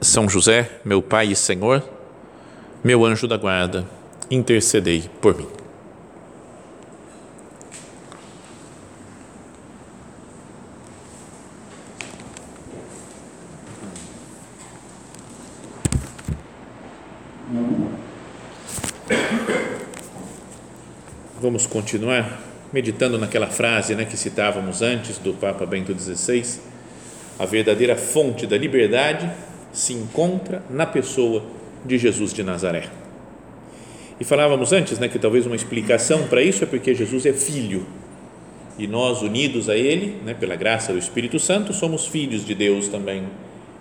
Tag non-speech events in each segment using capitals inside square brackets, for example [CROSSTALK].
São José, meu Pai e Senhor, meu anjo da guarda, intercedei por mim. Vamos continuar meditando naquela frase né, que citávamos antes do Papa Bento XVI. A verdadeira fonte da liberdade se encontra na pessoa de Jesus de Nazaré. E falávamos antes né, que talvez uma explicação para isso é porque Jesus é filho e nós, unidos a Ele, né, pela graça do Espírito Santo, somos filhos de Deus também.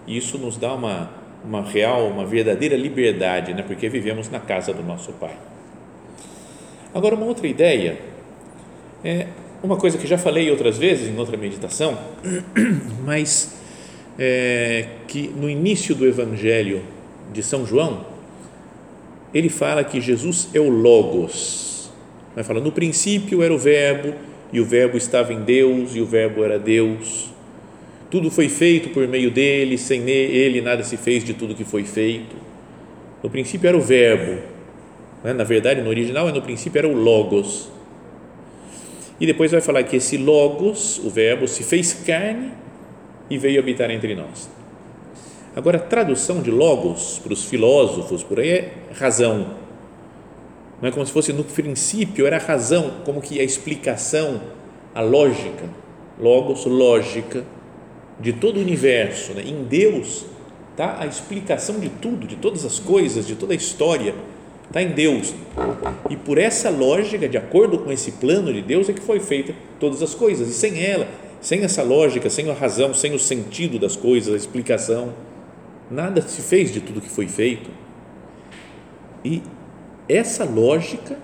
E isso nos dá uma, uma real, uma verdadeira liberdade, né, porque vivemos na casa do nosso Pai. Agora, uma outra ideia, é uma coisa que já falei outras vezes em outra meditação, [CLEARS THROAT] mas é, que no início do Evangelho de São João, ele fala que Jesus é o Logos. Vai falar, no princípio era o Verbo, e o Verbo estava em Deus, e o Verbo era Deus. Tudo foi feito por meio dele, sem ele nada se fez de tudo que foi feito. No princípio era o Verbo, né? na verdade, no original, no princípio era o Logos. E depois vai falar que esse Logos, o Verbo, se fez carne e veio habitar entre nós. Agora, a tradução de Logos para os filósofos por aí é razão. Não é como se fosse no princípio, era a razão, como que a explicação, a lógica. Logos, lógica de todo o universo. Né? Em Deus está a explicação de tudo, de todas as coisas, de toda a história está em Deus. E por essa lógica, de acordo com esse plano de Deus, é que foi feita todas as coisas. E sem ela, sem essa lógica, sem a razão, sem o sentido das coisas, a explicação, nada se fez de tudo que foi feito. E essa lógica,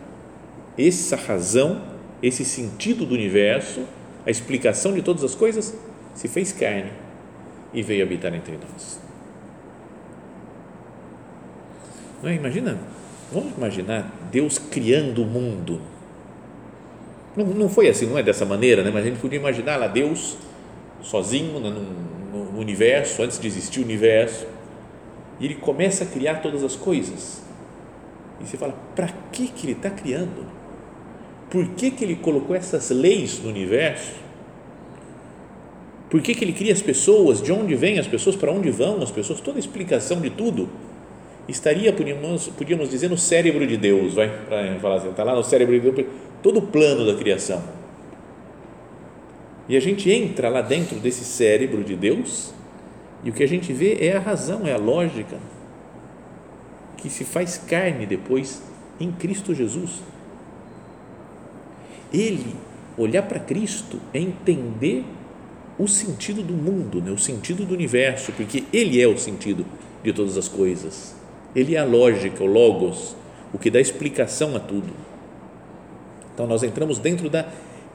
essa razão, esse sentido do universo, a explicação de todas as coisas, se fez carne e veio habitar entre nós. Não é? Imagina Vamos imaginar Deus criando o mundo. Não, não foi assim, não é dessa maneira, né? mas a gente podia imaginar lá Deus sozinho né, no, no universo, antes de existir o universo, e ele começa a criar todas as coisas. E você fala, para que, que ele está criando? Por que, que ele colocou essas leis no universo? Por que, que ele cria as pessoas? De onde vêm as pessoas? Para onde vão as pessoas? Toda a explicação de tudo estaria, podíamos, podíamos dizer, no cérebro de Deus, vai, para falar assim, está lá no cérebro de Deus, todo o plano da criação. E a gente entra lá dentro desse cérebro de Deus e o que a gente vê é a razão, é a lógica que se faz carne depois em Cristo Jesus. Ele, olhar para Cristo, é entender o sentido do mundo, né? o sentido do universo, porque Ele é o sentido de todas as coisas. Ele é a lógica, o logos, o que dá explicação a tudo. Então nós entramos dentro da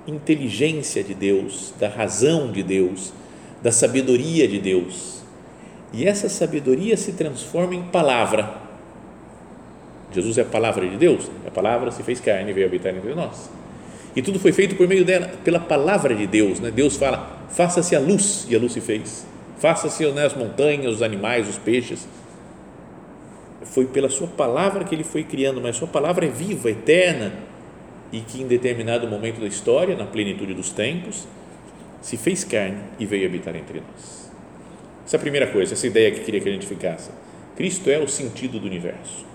inteligência de Deus, da razão de Deus, da sabedoria de Deus. E essa sabedoria se transforma em palavra. Jesus é a palavra de Deus, a palavra se fez carne e veio habitar entre nós. E tudo foi feito por meio dela, pela palavra de Deus. Né? Deus fala: faça-se a luz, e a luz se fez. Faça-se né, as montanhas, os animais, os peixes foi pela sua palavra que ele foi criando, mas sua palavra é viva, eterna e que em determinado momento da história, na plenitude dos tempos, se fez carne e veio habitar entre nós. Essa é a primeira coisa, essa ideia que queria que a gente ficasse. Cristo é o sentido do universo.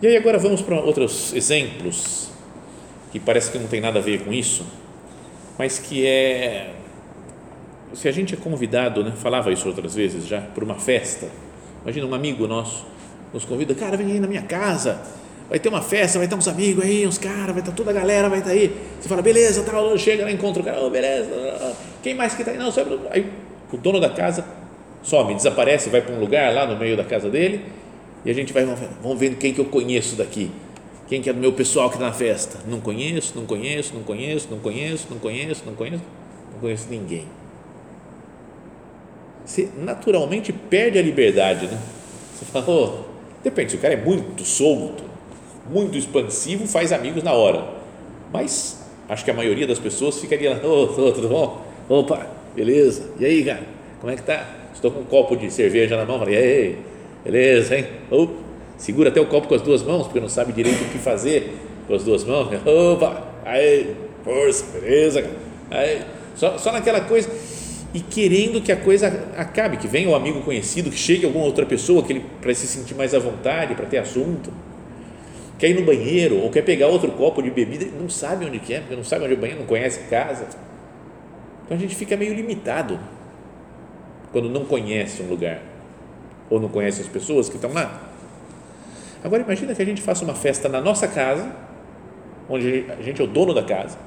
E aí agora vamos para outros exemplos que parece que não tem nada a ver com isso, mas que é se a gente é convidado, né, falava isso outras vezes já, por uma festa, imagina um amigo nosso nos convida, cara, vem aí na minha casa, vai ter uma festa, vai ter uns amigos aí, uns caras, vai estar toda a galera, vai estar aí. Você fala, beleza, tá, chega lá, encontra o cara, oh, beleza, quem mais que está aí? Não, sabe? Aí o dono da casa some, desaparece, vai para um lugar lá no meio da casa dele e a gente vai, vamos ver quem que eu conheço daqui. Quem que é do meu pessoal que está na festa? Não conheço, não conheço, não conheço, não conheço, não conheço, não conheço, não conheço ninguém. Você naturalmente perde a liberdade, né? Você fala, oh, depende, se o cara é muito solto, muito expansivo, faz amigos na hora. Mas acho que a maioria das pessoas ficaria lá, oh, tudo bom? Opa, beleza? E aí, cara? Como é que tá? Estou com um copo de cerveja na mão, falei, e aí, beleza, hein? Oh, segura até o copo com as duas mãos, porque não sabe direito o que fazer com as duas mãos. [LAUGHS] Opa, aí, força, beleza, cara? Aí, só, só naquela coisa e querendo que a coisa acabe, que venha o um amigo conhecido, que chegue alguma outra pessoa que ele para se sentir mais à vontade, para ter assunto. Quer ir no banheiro ou quer pegar outro copo de bebida, não sabe onde é, porque não sabe onde é o banheiro, não conhece casa. Então a gente fica meio limitado quando não conhece um lugar ou não conhece as pessoas que estão lá. Agora imagina que a gente faça uma festa na nossa casa, onde a gente é o dono da casa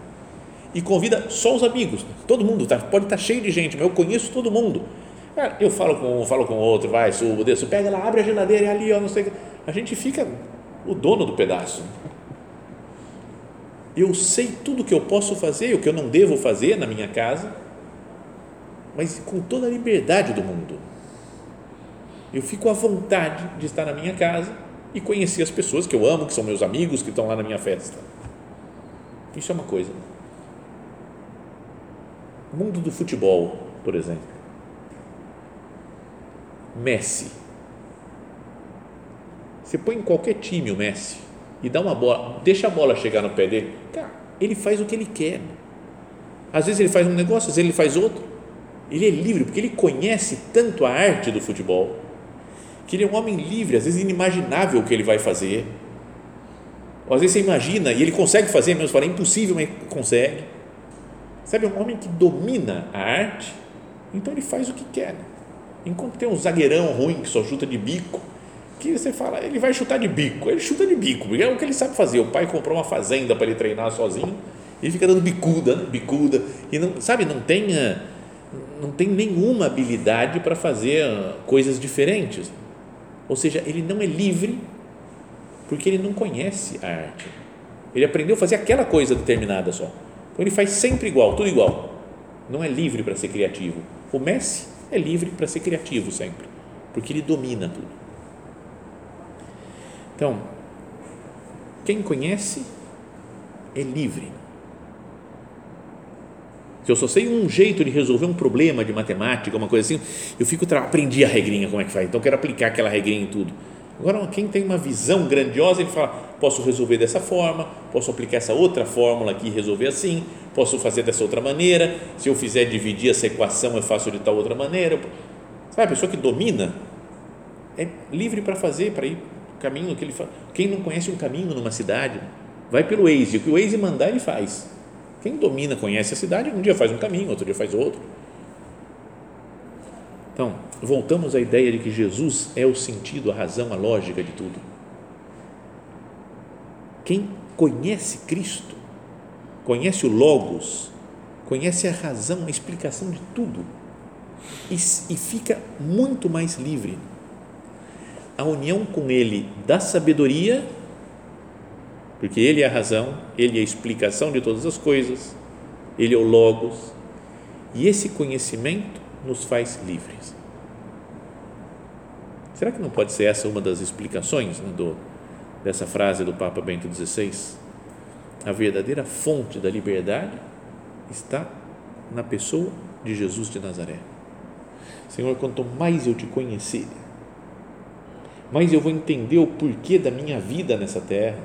e convida só os amigos. Todo mundo tá, pode estar tá cheio de gente, mas eu conheço todo mundo. Eu falo com um, falo com outro, vai, subo, desço, pega lá, abre a geladeira, é ali, ó, não sei. A gente fica o dono do pedaço. Eu sei tudo o que eu posso fazer, o que eu não devo fazer na minha casa, mas com toda a liberdade do mundo. Eu fico à vontade de estar na minha casa e conhecer as pessoas que eu amo, que são meus amigos, que estão lá na minha festa. Isso é uma coisa. Mundo do futebol, por exemplo. Messi. Você põe em qualquer time o Messi e dá uma bola, deixa a bola chegar no pé dele, cara, ele faz o que ele quer. Às vezes ele faz um negócio, às vezes ele faz outro. Ele é livre porque ele conhece tanto a arte do futebol que ele é um homem livre, às vezes inimaginável o que ele vai fazer. Ou às vezes você imagina e ele consegue fazer, mesmo fala, é impossível, mas consegue. Sabe, é um homem que domina a arte, então ele faz o que quer. Enquanto tem um zagueirão ruim que só chuta de bico, que você fala, ele vai chutar de bico, ele chuta de bico, porque é o que ele sabe fazer. O pai comprou uma fazenda para ele treinar sozinho, e fica dando bicuda, né? bicuda, e não, sabe, não tem, não tem nenhuma habilidade para fazer coisas diferentes. Ou seja, ele não é livre porque ele não conhece a arte. Ele aprendeu a fazer aquela coisa determinada só. Então ele faz sempre igual, tudo igual. Não é livre para ser criativo. O Messi é livre para ser criativo sempre, porque ele domina tudo. Então, quem conhece é livre. Se eu só sei um jeito de resolver um problema de matemática, uma coisa assim, eu fico aprendi a regrinha como é que faz, então quero aplicar aquela regrinha em tudo. Agora, quem tem uma visão grandiosa, ele fala: posso resolver dessa forma, posso aplicar essa outra fórmula aqui e resolver assim, posso fazer dessa outra maneira. Se eu fizer dividir essa equação, eu faço de tal outra maneira. Sabe, a pessoa que domina é livre para fazer, para ir caminho que ele faz. Quem não conhece um caminho numa cidade, vai pelo Waze, o que o Waze mandar, ele faz. Quem domina, conhece a cidade, um dia faz um caminho, outro dia faz outro. Então, voltamos à ideia de que Jesus é o sentido, a razão, a lógica de tudo. Quem conhece Cristo, conhece o Logos, conhece a razão, a explicação de tudo e, e fica muito mais livre. A união com Ele da sabedoria, porque Ele é a razão, Ele é a explicação de todas as coisas, Ele é o Logos, e esse conhecimento nos faz livres. Será que não pode ser essa uma das explicações né, do, dessa frase do Papa Bento XVI? A verdadeira fonte da liberdade está na pessoa de Jesus de Nazaré. Senhor, quanto mais eu te conhecer, mais eu vou entender o porquê da minha vida nessa terra,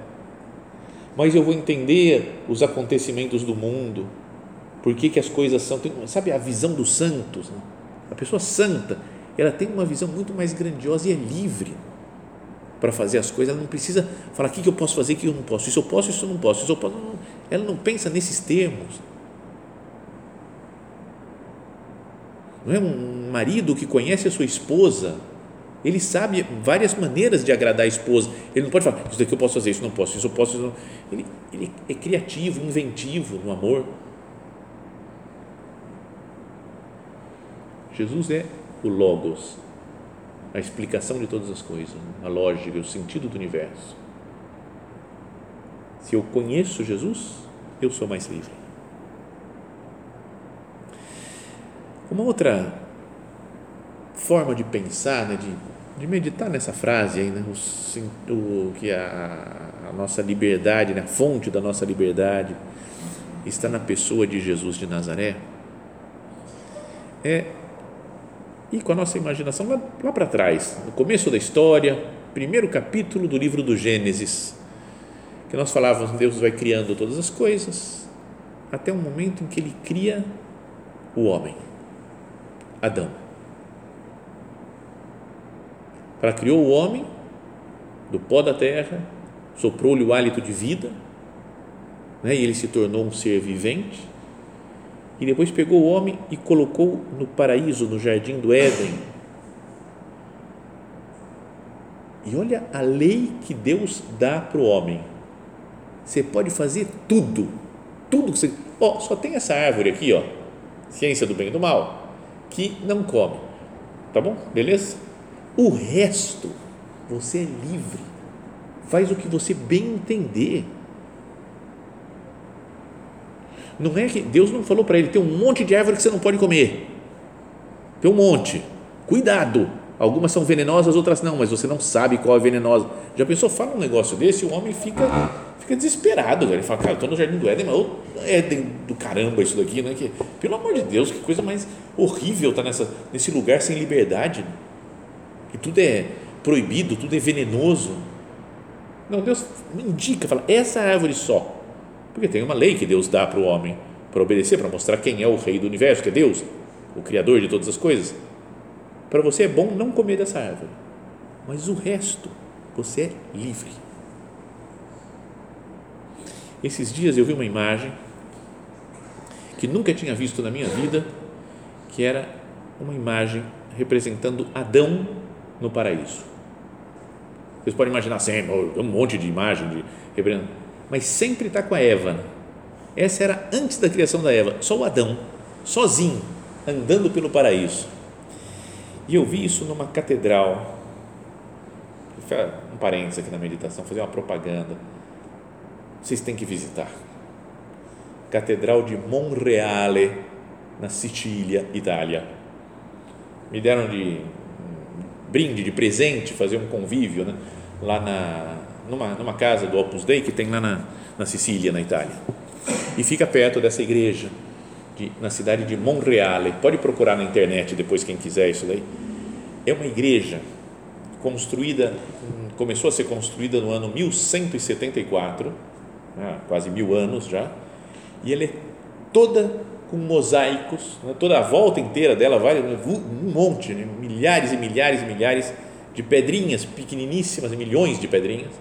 mais eu vou entender os acontecimentos do mundo, por que, que as coisas são. Sabe a visão dos santos? Né? A pessoa santa, ela tem uma visão muito mais grandiosa e é livre para fazer as coisas. Ela não precisa falar o que, que eu posso fazer, o que eu não posso. Isso eu posso, isso eu não posso. Isso eu posso. Ela não pensa nesses termos. Não é um marido que conhece a sua esposa ele sabe várias maneiras de agradar a esposa. Ele não pode falar, isso daqui eu posso fazer, isso não posso, isso eu posso. Isso não. Ele, ele é criativo, inventivo no amor. Jesus é o Logos, a explicação de todas as coisas, a lógica, o sentido do universo. Se eu conheço Jesus, eu sou mais livre. Uma outra forma de pensar, né, de, de meditar nessa frase aí, né, o, o que a, a nossa liberdade, né, a fonte da nossa liberdade está na pessoa de Jesus de Nazaré, é ir com a nossa imaginação lá, lá para trás, no começo da história, primeiro capítulo do livro do Gênesis, que nós falávamos, Deus vai criando todas as coisas, até o momento em que Ele cria o homem Adão. Ela criou o homem do pó da terra, soprou-lhe o hálito de vida, né, e ele se tornou um ser vivente. E depois pegou o homem e colocou no paraíso, no jardim do Éden. E olha a lei que Deus dá para o homem. Você pode fazer tudo, tudo que você. Ó, só tem essa árvore aqui, ó, ciência do bem e do mal que não come. Tá bom? Beleza? O resto, você é livre. Faz o que você bem entender. Não é que Deus não falou para ele: tem um monte de árvore que você não pode comer. Tem um monte. Cuidado. Algumas são venenosas, outras não, mas você não sabe qual é venenosa. Já pensou? Fala um negócio desse o homem fica fica desesperado. Ele fala, cara, eu estou no jardim do Éden, mas é do caramba isso daqui, né? Que, pelo amor de Deus, que coisa mais horrível estar tá nessa, nesse lugar sem liberdade. Que tudo é proibido, tudo é venenoso. Não, Deus indica, fala, essa árvore só. Porque tem uma lei que Deus dá para o homem para obedecer, para mostrar quem é o rei do universo, que é Deus, o criador de todas as coisas. Para você é bom não comer dessa árvore, mas o resto, você é livre. Esses dias eu vi uma imagem que nunca tinha visto na minha vida, que era uma imagem representando Adão no paraíso. Vocês podem imaginar assim, um monte de imagem de mas sempre está com a Eva. Essa era antes da criação da Eva, só o Adão, sozinho, andando pelo paraíso. E eu vi isso numa catedral. Um parênteses aqui na meditação, fazer uma propaganda vocês têm que visitar. Catedral de Monreale, na Sicília, Itália. Me deram de brinde, de presente, fazer um convívio né? lá na, numa, numa casa do Opus Dei que tem lá na, na Sicília, na Itália. E fica perto dessa igreja, de, na cidade de Monreale. Pode procurar na internet depois, quem quiser isso daí. É uma igreja construída, começou a ser construída no ano 1174 né, quase mil anos já, e ela é toda com mosaicos, né, toda a volta inteira dela, vai um monte, né, milhares e milhares e milhares de pedrinhas pequeniníssimas, milhões de pedrinhas,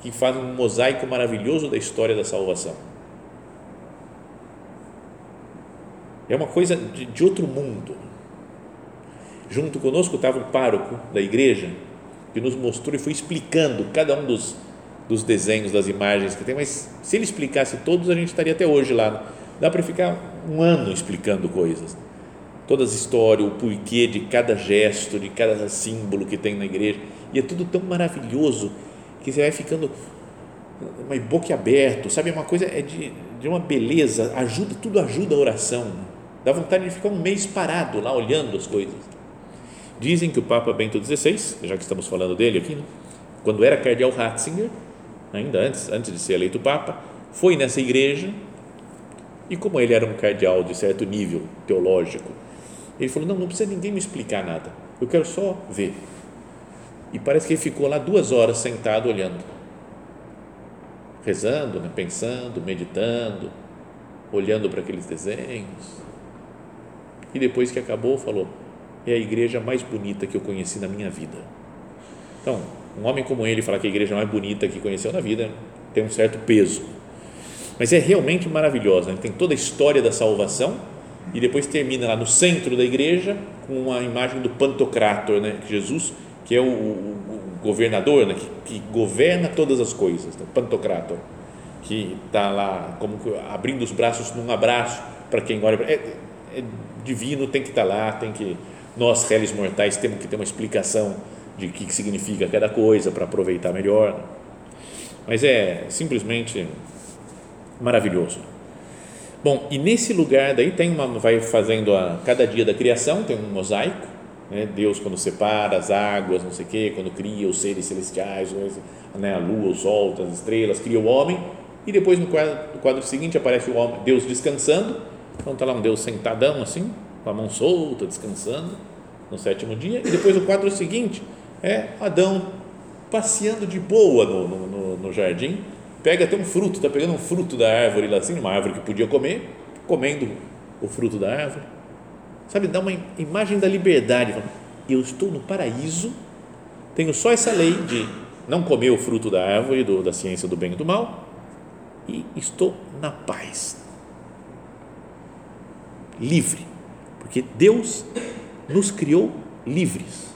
que fazem um mosaico maravilhoso da história da salvação. É uma coisa de, de outro mundo. Junto conosco estava o pároco da igreja, que nos mostrou e foi explicando cada um dos dos desenhos, das imagens que tem, mas se ele explicasse todos, a gente estaria até hoje lá. Dá para ficar um ano explicando coisas. Todas as histórias, o porquê de cada gesto, de cada símbolo que tem na igreja. E é tudo tão maravilhoso que você vai ficando uma boca aberto, sabe? Uma coisa é de, de uma beleza, ajuda, tudo ajuda a oração. Dá vontade de ficar um mês parado lá olhando as coisas. Dizem que o Papa Bento XVI, já que estamos falando dele aqui, né? quando era cardeal Ratzinger, ainda antes, antes de ser eleito Papa, foi nessa igreja e como ele era um cardeal de certo nível teológico, ele falou, não, não precisa ninguém me explicar nada, eu quero só ver. E parece que ele ficou lá duas horas sentado olhando, rezando, né, pensando, meditando, olhando para aqueles desenhos. E depois que acabou, falou: é a igreja mais bonita que eu conheci na minha vida. Então, um homem como ele falar que a igreja mais bonita que conheceu na vida tem um certo peso. Mas é realmente maravilhosa. Né? Tem toda a história da salvação e depois termina lá no centro da igreja com uma imagem do Pantocrator, né? Jesus, que é o, o, o governador, né? que, que, governa todas as coisas, né? Pantocrator, que está lá como abrindo os braços num abraço para quem olha. É, é divino, tem que estar tá lá, tem que nós, réis mortais, temos que ter uma explicação de o que significa cada coisa para aproveitar melhor. Mas é simplesmente maravilhoso. Bom, e nesse lugar daí tem uma, vai fazendo a cada dia da criação tem um mosaico, né? Deus quando separa as águas, não sei o quê, quando cria os seres celestiais, né? a lua, o sol, as estrelas, cria o homem e depois no quadro, no quadro seguinte aparece o homem, Deus descansando, então está lá um Deus sentadão assim, com a mão solta, descansando no sétimo dia e depois o quadro seguinte é Adão passeando de boa no, no, no jardim pega até um fruto, está pegando um fruto da árvore lá assim, uma árvore que podia comer, comendo o fruto da árvore. Sabe, dá uma imagem da liberdade. Eu estou no paraíso, tenho só essa lei de não comer o fruto da árvore, do, da ciência do bem e do mal, e estou na paz. Livre. Porque Deus nos criou livres.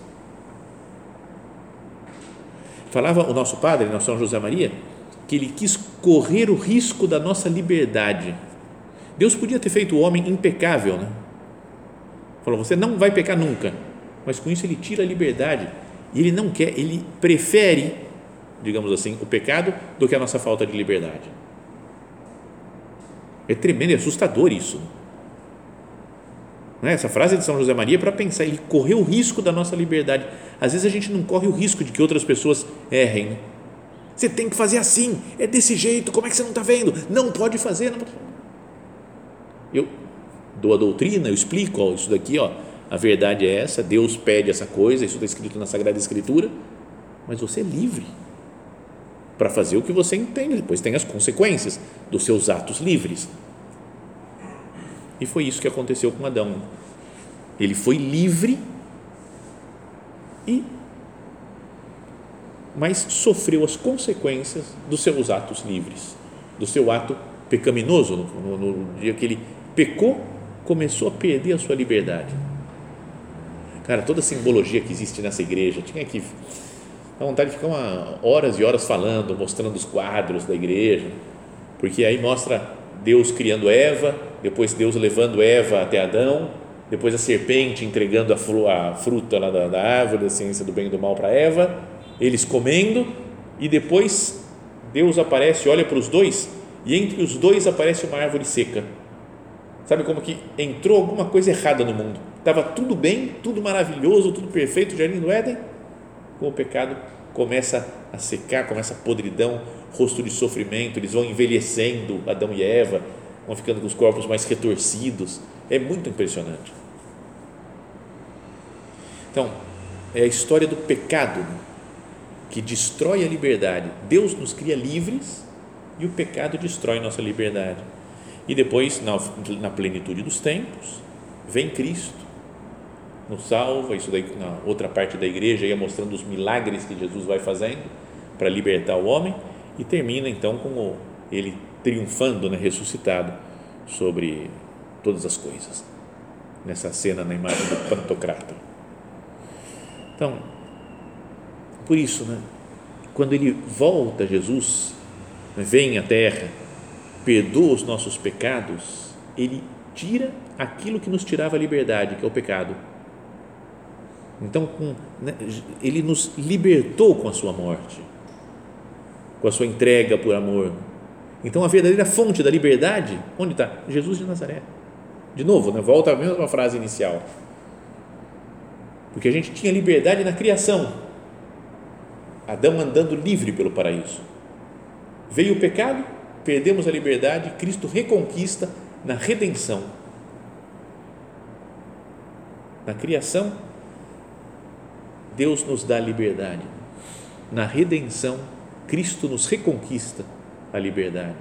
Falava o nosso padre, nosso São José Maria, que ele quis correr o risco da nossa liberdade. Deus podia ter feito o homem impecável, né? Falou, você não vai pecar nunca, mas com isso ele tira a liberdade e ele não quer, ele prefere, digamos assim, o pecado do que a nossa falta de liberdade. É tremendo, é assustador isso. Né? Essa frase de São José Maria é para pensar, ele correu o risco da nossa liberdade. Às vezes a gente não corre o risco de que outras pessoas errem. Né? Você tem que fazer assim, é desse jeito, como é que você não está vendo? Não pode fazer. Não pode. Eu dou a doutrina, eu explico, ó, isso daqui, ó, a verdade é essa, Deus pede essa coisa, isso está escrito na Sagrada Escritura, mas você é livre para fazer o que você entende, depois tem as consequências dos seus atos livres. E foi isso que aconteceu com Adão. Ele foi livre e mas sofreu as consequências dos seus atos livres, do seu ato pecaminoso. No, no, no, dia que ele pecou, começou a perder a sua liberdade. Cara, toda a simbologia que existe nessa igreja, tinha que dar vontade de ficar uma, horas e horas falando, mostrando os quadros da igreja, porque aí mostra Deus criando Eva, depois Deus levando Eva até Adão, depois a serpente entregando a, a fruta lá da, da árvore da ciência do bem e do mal para Eva, eles comendo e depois Deus aparece, olha para os dois e entre os dois aparece uma árvore seca. Sabe como que entrou alguma coisa errada no mundo? Estava tudo bem, tudo maravilhoso, tudo perfeito, o jardim do Éden. Com o pecado começa a secar, começa a podridão, rosto de sofrimento, eles vão envelhecendo, Adão e Eva, vão ficando com os corpos mais retorcidos. É muito impressionante. Então, é a história do pecado que destrói a liberdade. Deus nos cria livres e o pecado destrói nossa liberdade. E depois, na, na plenitude dos tempos, vem Cristo, nos salva. Isso daí, na outra parte da igreja, ia mostrando os milagres que Jesus vai fazendo para libertar o homem. E termina então com ele triunfando, né, ressuscitado sobre todas as coisas. Nessa cena na imagem do Pantocrator. Então, por isso, né, quando ele volta, Jesus, vem à terra, perdoa os nossos pecados, ele tira aquilo que nos tirava a liberdade, que é o pecado. Então, com, né, ele nos libertou com a sua morte, com a sua entrega por amor. Então, a verdadeira fonte da liberdade, onde está? Jesus de Nazaré. De novo, né, volta à mesma frase inicial. Porque a gente tinha liberdade na criação, Adão andando livre pelo paraíso. Veio o pecado, perdemos a liberdade, Cristo reconquista na redenção. Na criação, Deus nos dá liberdade. Na redenção, Cristo nos reconquista a liberdade.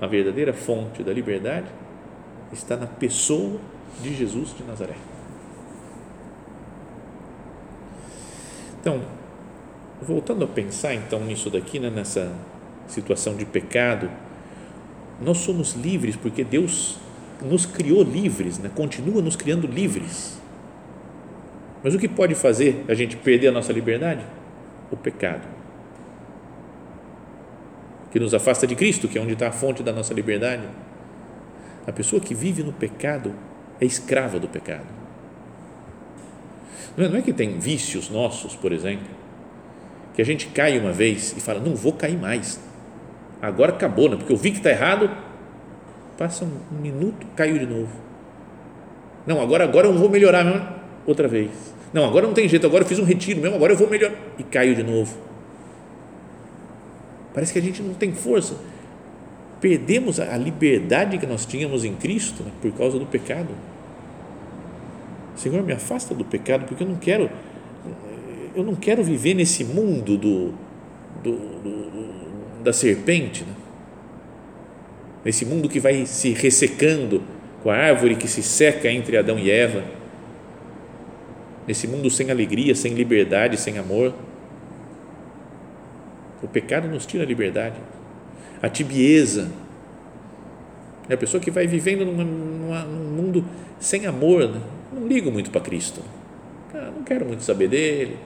A verdadeira fonte da liberdade está na pessoa de Jesus de Nazaré. Então, voltando a pensar então nisso daqui, né, nessa situação de pecado, nós somos livres porque Deus nos criou livres, né? continua nos criando livres. Mas o que pode fazer a gente perder a nossa liberdade? O pecado. Que nos afasta de Cristo, que é onde está a fonte da nossa liberdade. A pessoa que vive no pecado é escrava do pecado. Não é, não é que tem vícios nossos, por exemplo, que a gente cai uma vez e fala, não vou cair mais. Agora acabou, né? porque eu vi que está errado, passa um minuto, caiu de novo. Não, agora, agora eu vou melhorar mesmo, outra vez. Não, agora não tem jeito, agora eu fiz um retiro mesmo, agora eu vou melhorar. E caiu de novo. Parece que a gente não tem força. Perdemos a liberdade que nós tínhamos em Cristo né, por causa do pecado. Senhor, me afasta do pecado, porque eu não quero, eu não quero viver nesse mundo do, do, do da serpente, né? nesse mundo que vai se ressecando com a árvore que se seca entre Adão e Eva, nesse mundo sem alegria, sem liberdade, sem amor. O pecado nos tira a liberdade, a tibieza. É a pessoa que vai vivendo numa, numa, num mundo sem amor, né? Não ligo muito para Cristo. Ah, não quero muito saber dele.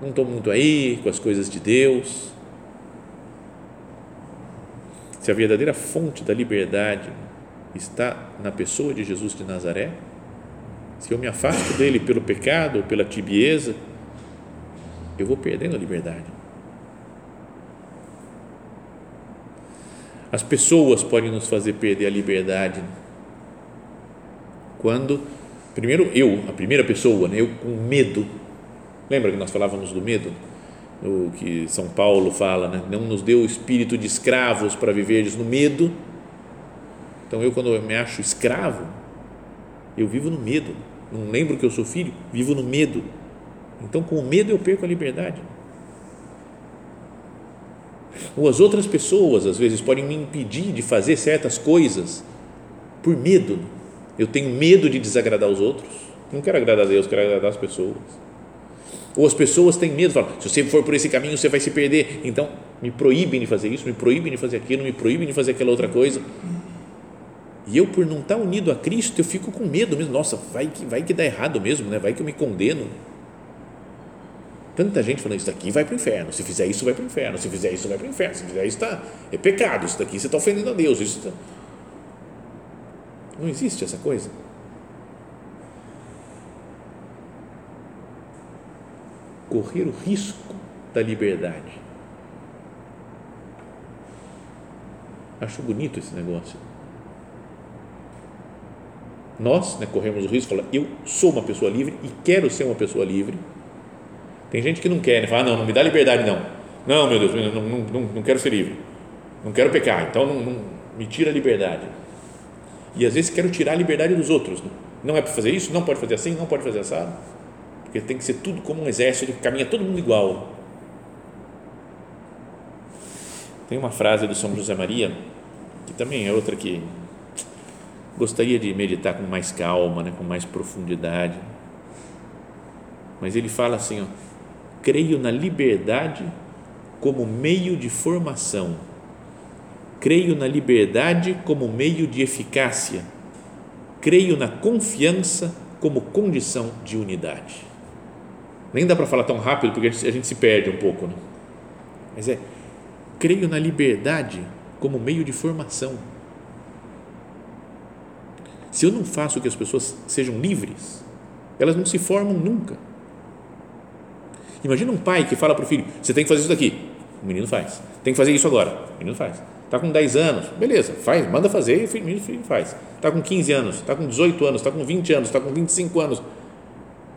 Não estou muito aí com as coisas de Deus. Se a verdadeira fonte da liberdade está na pessoa de Jesus de Nazaré, se eu me afasto dele pelo pecado pela tibieza, eu vou perdendo a liberdade. As pessoas podem nos fazer perder a liberdade quando, primeiro eu, a primeira pessoa, né, eu com medo. Lembra que nós falávamos do medo? O que São Paulo fala, né? não nos deu o espírito de escravos para viveres no medo. Então eu, quando eu me acho escravo, eu vivo no medo. Não lembro que eu sou filho, vivo no medo. Então, com o medo, eu perco a liberdade. Ou as outras pessoas, às vezes, podem me impedir de fazer certas coisas por medo eu tenho medo de desagradar os outros. Não quero agradar a Deus, quero agradar as pessoas. Ou as pessoas têm medo, falam, se você for por esse caminho, você vai se perder. Então, me proíbem de fazer isso, me proíbem de fazer aquilo, me proíbem de fazer aquela outra coisa. E eu, por não estar unido a Cristo, eu fico com medo mesmo. Nossa, vai que, vai que dá errado mesmo, né? vai que eu me condeno. Tanta gente falando, isso daqui vai para o inferno. Se fizer isso, vai para o inferno. Se fizer isso, vai para o inferno. Se fizer isso, tá, é pecado. Isso daqui você está ofendendo a Deus. Isso tá, não existe essa coisa. Correr o risco da liberdade. Acho bonito esse negócio. Nós né, corremos o risco de falar, eu sou uma pessoa livre e quero ser uma pessoa livre. Tem gente que não quer, né? fala, ah, não, não me dá liberdade, não. Não, meu Deus, não, não, não, não quero ser livre. Não quero pecar, então não, não me tira a liberdade e às vezes quero tirar a liberdade dos outros. Né? Não é para fazer isso, não pode fazer assim, não pode fazer assado, porque tem que ser tudo como um exército caminha todo mundo igual. Tem uma frase do São José Maria, que também é outra que gostaria de meditar com mais calma, né, com mais profundidade. Mas ele fala assim: ó, creio na liberdade como meio de formação Creio na liberdade como meio de eficácia. Creio na confiança como condição de unidade. Nem dá para falar tão rápido porque a gente, a gente se perde um pouco, né? mas é creio na liberdade como meio de formação. Se eu não faço que as pessoas sejam livres, elas não se formam nunca. Imagina um pai que fala para o filho: você tem que fazer isso daqui. O menino faz. Tem que fazer isso agora. O menino faz. Está com 10 anos, beleza, faz, manda fazer e o filho faz. Está com 15 anos, está com 18 anos, está com 20 anos, está com 25 anos.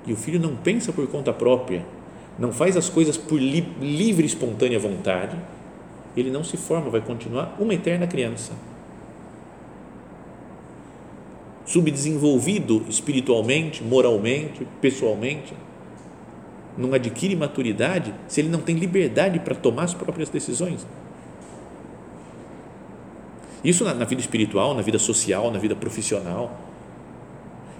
E o filho não pensa por conta própria, não faz as coisas por li, livre, espontânea vontade, ele não se forma, vai continuar uma eterna criança. Subdesenvolvido espiritualmente, moralmente, pessoalmente, não adquire maturidade se ele não tem liberdade para tomar as próprias decisões. Isso na, na vida espiritual, na vida social, na vida profissional.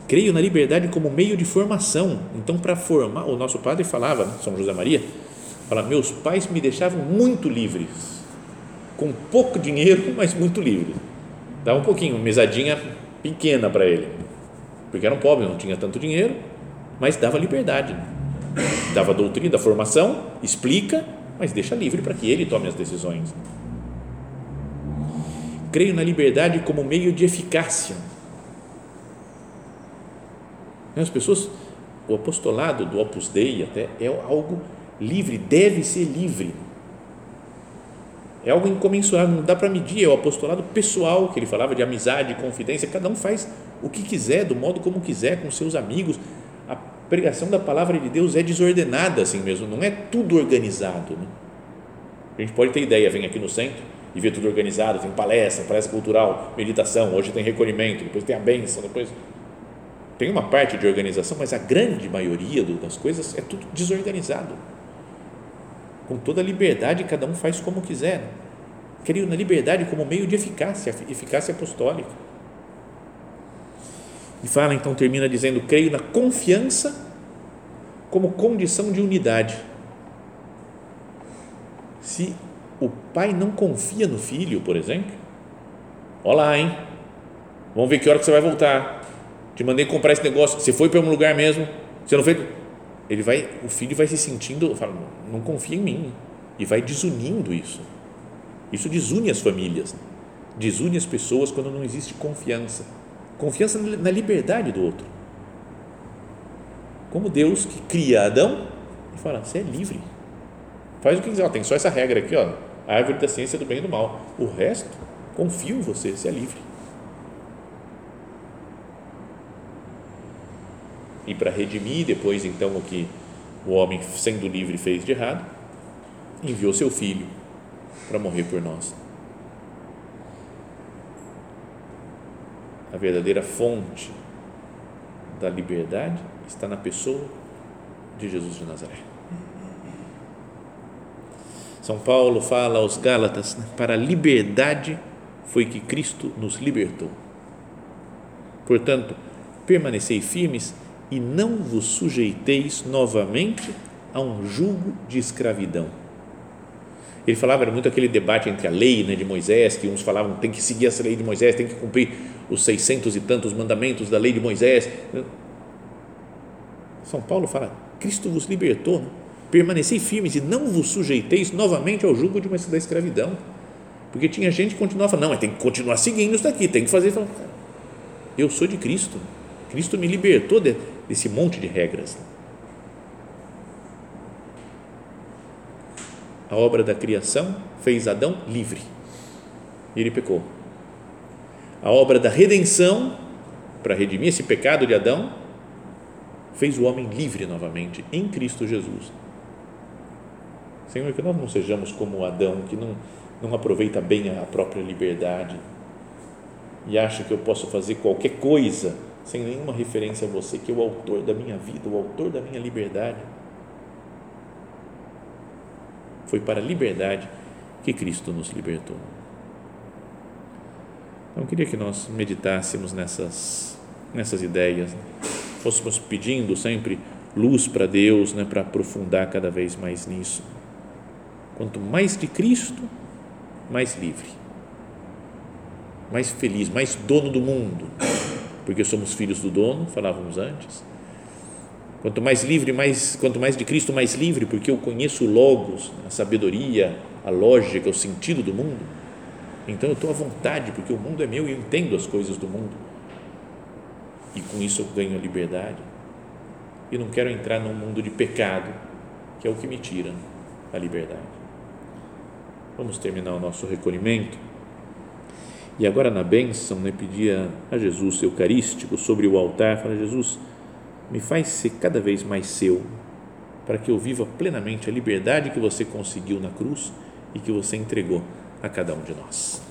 Creio na liberdade como meio de formação. Então, para formar, o nosso padre falava, né, São José Maria, fala, meus pais me deixavam muito livres, com pouco dinheiro, [LAUGHS] mas muito livre. Dava um pouquinho, uma mesadinha pequena para ele, porque eram pobres, não tinha tanto dinheiro, mas dava liberdade, dava doutrina, formação, explica, mas deixa livre para que ele tome as decisões. Creio na liberdade como meio de eficácia. As pessoas, o apostolado do Opus Dei até é algo livre, deve ser livre. É algo incomensurável, não dá para medir. É o apostolado pessoal que ele falava de amizade, confidência. Cada um faz o que quiser, do modo como quiser, com seus amigos. A pregação da palavra de Deus é desordenada assim mesmo, não é tudo organizado. Né? A gente pode ter ideia, vem aqui no centro e vê tudo organizado, tem palestra, palestra cultural, meditação, hoje tem recolhimento, depois tem a bênção, depois tem uma parte de organização, mas a grande maioria das coisas é tudo desorganizado. Com toda a liberdade, cada um faz como quiser. Creio na liberdade como meio de eficácia, eficácia apostólica. E fala, então, termina dizendo: creio na confiança como condição de unidade. Se o pai não confia no filho, por exemplo, olá, hein? Vamos ver que hora que você vai voltar. Te mandei comprar esse negócio. Você foi para um lugar mesmo? Você não fez? Ele vai, o filho vai se sentindo, fala, não confia em mim e vai desunindo isso. Isso desune as famílias, desune as pessoas quando não existe confiança. Confiança na liberdade do outro. Como Deus que cria Adão e fala, você é livre. Faz o que quiser. tem só essa regra aqui, ó, a árvore da ciência do bem e do mal. O resto, confio em você, você é livre. E para redimir depois então o que o homem sendo livre fez de errado, enviou seu filho para morrer por nós. A verdadeira fonte da liberdade está na pessoa de Jesus de Nazaré. São Paulo fala aos Gálatas: né, para a liberdade foi que Cristo nos libertou. Portanto, permanecei firmes e não vos sujeiteis novamente a um jugo de escravidão. Ele falava, era muito aquele debate entre a lei né, de Moisés, que uns falavam tem que seguir essa lei de Moisés, tem que cumprir os seiscentos e tantos mandamentos da lei de Moisés. São Paulo fala, Cristo vos libertou, né? Permanecei firmes e não vos sujeiteis novamente ao jugo de uma, da escravidão. Porque tinha gente que continuava falando, não, mas tem que continuar seguindo isso daqui, tem que fazer. Eu sou de Cristo. Cristo me libertou de, desse monte de regras. A obra da criação fez Adão livre. E ele pecou. A obra da redenção, para redimir esse pecado de Adão, fez o homem livre novamente em Cristo Jesus. Senhor, que nós não sejamos como Adão, que não, não aproveita bem a própria liberdade e acha que eu posso fazer qualquer coisa sem nenhuma referência a você, que é o autor da minha vida, o autor da minha liberdade. Foi para a liberdade que Cristo nos libertou. Então, eu queria que nós meditássemos nessas, nessas ideias, né? fôssemos pedindo sempre luz para Deus, né, para aprofundar cada vez mais nisso. Quanto mais de Cristo, mais livre, mais feliz, mais dono do mundo porque somos filhos do dono, falávamos antes. Quanto mais livre, mais, quanto mais de Cristo, mais livre, porque eu conheço Logos, a sabedoria, a lógica, o sentido do mundo. Então eu estou à vontade, porque o mundo é meu e eu entendo as coisas do mundo. E com isso eu ganho a liberdade. E não quero entrar num mundo de pecado, que é o que me tira a liberdade. Vamos terminar o nosso recolhimento e agora na bênção, né, pedia a Jesus eucarístico sobre o altar, fala Jesus, me faz ser cada vez mais seu, para que eu viva plenamente a liberdade que você conseguiu na cruz e que você entregou a cada um de nós.